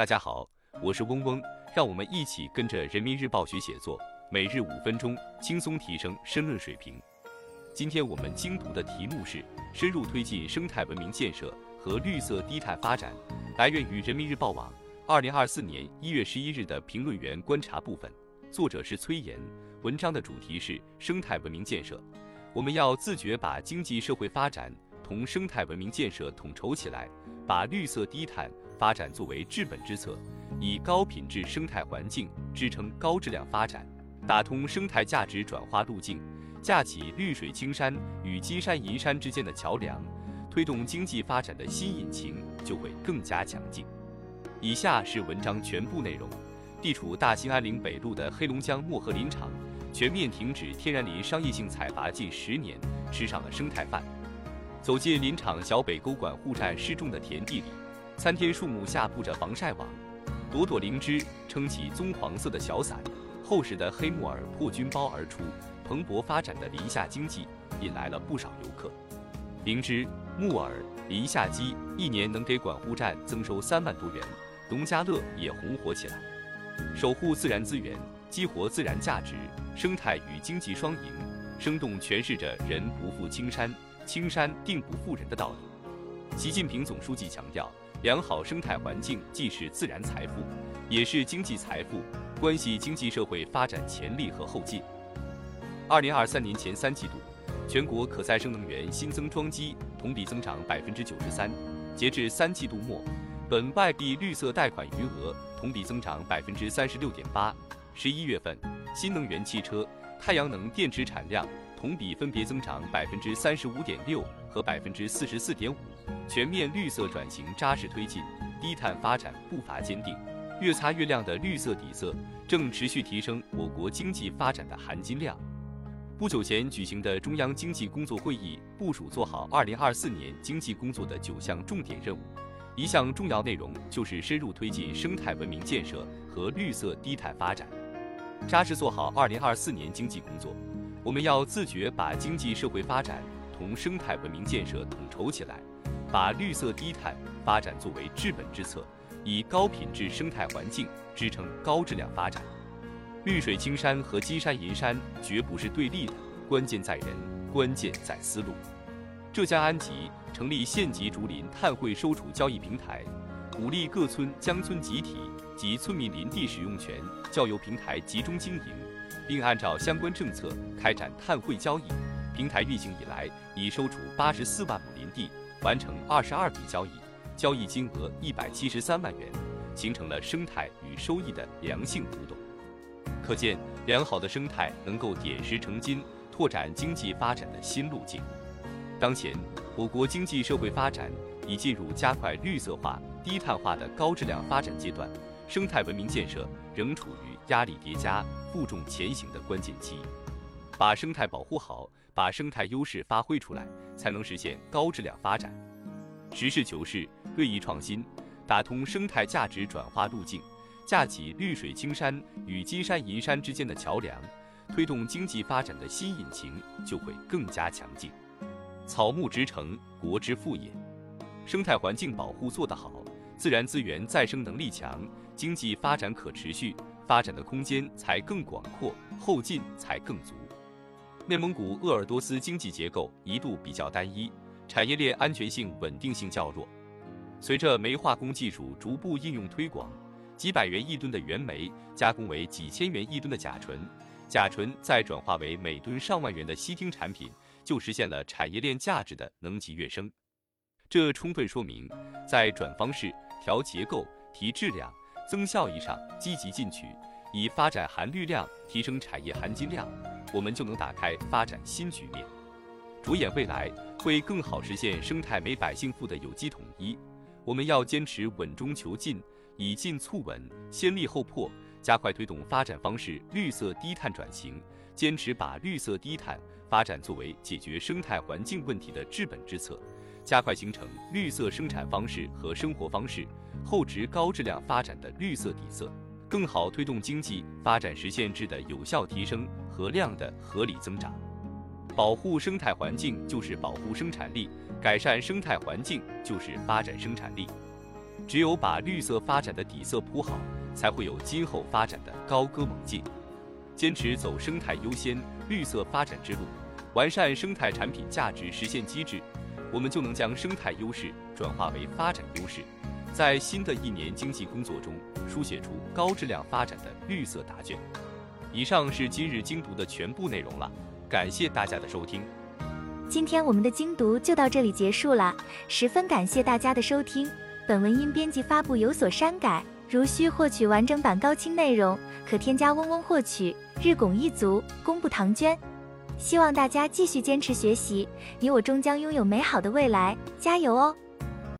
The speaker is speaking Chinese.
大家好，我是嗡嗡，让我们一起跟着人民日报学写作，每日五分钟，轻松提升申论水平。今天我们精读的题目是：深入推进生态文明建设和绿色低碳发展。来源于人民日报网，二零二四年一月十一日的评论员观察部分，作者是崔岩。文章的主题是生态文明建设。我们要自觉把经济社会发展同生态文明建设统筹起来，把绿色低碳。发展作为治本之策，以高品质生态环境支撑高质量发展，打通生态价值转化路径，架起绿水青山与金山银山之间的桥梁，推动经济发展的新引擎就会更加强劲。以下是文章全部内容：地处大兴安岭北麓的黑龙江漠河林场全面停止天然林商业性采伐近十年，吃上了生态饭。走进林场小北沟管护站示种的田地里。参天树木下布着防晒网，朵朵灵芝撑起棕黄色的小伞，厚实的黑木耳破菌包而出，蓬勃发展的林下经济引来了不少游客。灵芝、木耳、林下鸡一年能给管护站增收三万多元，农家乐也红火起来。守护自然资源，激活自然价值，生态与经济双赢，生动诠释着“人不负青山，青山定不负人”的道理。习近平总书记强调。良好生态环境既是自然财富，也是经济财富，关系经济社会发展潜力和后劲。二零二三年前三季度，全国可再生能源新增装机同比增长百分之九十三。截至三季度末，本外币绿色贷款余额同比增长百分之三十六点八。十一月份，新能源汽车、太阳能电池产量同比分别增长百分之三十五点六和百分之四十四点五。全面绿色转型扎实推进，低碳发展步伐坚定，越擦越亮的绿色底色正持续提升我国经济发展的含金量。不久前举行的中央经济工作会议部署做好二零二四年经济工作的九项重点任务，一项重要内容就是深入推进生态文明建设和绿色低碳发展，扎实做好二零二四年经济工作。我们要自觉把经济社会发展同生态文明建设统筹起来。把绿色低碳发展作为治本之策，以高品质生态环境支撑高质量发展。绿水青山和金山银山绝不是对立的，关键在人，关键在思路。浙江安吉成立县级竹林碳汇收储交易平台，鼓励各村乡村集体及村民林地使用权交由平台集中经营，并按照相关政策开展碳汇交易。平台运行以来，已收储八十四万亩林地。完成二十二笔交易，交易金额一百七十三万元，形成了生态与收益的良性互动。可见，良好的生态能够点石成金，拓展经济发展的新路径。当前，我国经济社会发展已进入加快绿色化、低碳化的高质量发展阶段，生态文明建设仍处于压力叠加、负重前行的关键期。把生态保护好，把生态优势发挥出来，才能实现高质量发展。实事求是，锐意创新，打通生态价值转化路径，架起绿水青山与金山银山之间的桥梁，推动经济发展的新引擎就会更加强劲。草木植成，国之富也。生态环境保护做得好，自然资源再生能力强，经济发展可持续，发展的空间才更广阔，后劲才更足。内蒙古鄂尔多斯经济结构一度比较单一，产业链安全性、稳定性较弱。随着煤化工技术逐步应用推广，几百元一吨的原煤加工为几千元一吨的甲醇，甲醇再转化为每吨上万元的烯烃产品，就实现了产业链价值的能级跃升。这充分说明，在转方式、调结构、提质量、增效益上积极进取，以发展含绿量提升产业含金量。我们就能打开发展新局面，着眼未来，会更好实现生态美百姓富的有机统一。我们要坚持稳中求进，以进促稳，先立后破，加快推动发展方式绿色低碳转型，坚持把绿色低碳发展作为解决生态环境问题的治本之策，加快形成绿色生产方式和生活方式、厚植高质量发展的绿色底色。更好推动经济发展实现质的有效提升和量的合理增长。保护生态环境就是保护生产力，改善生态环境就是发展生产力。只有把绿色发展的底色铺好，才会有今后发展的高歌猛进。坚持走生态优先、绿色发展之路，完善生态产品价值实现机制，我们就能将生态优势转化为发展优势，在新的一年经济工作中书写出高质量发展的绿色答卷。以上是今日精读的全部内容了，感谢大家的收听。今天我们的精读就到这里结束了，十分感谢大家的收听。本文因编辑发布有所删改，如需获取完整版高清内容，可添加嗡嗡获取。日拱一卒，功不唐捐。希望大家继续坚持学习，你我终将拥有美好的未来，加油哦！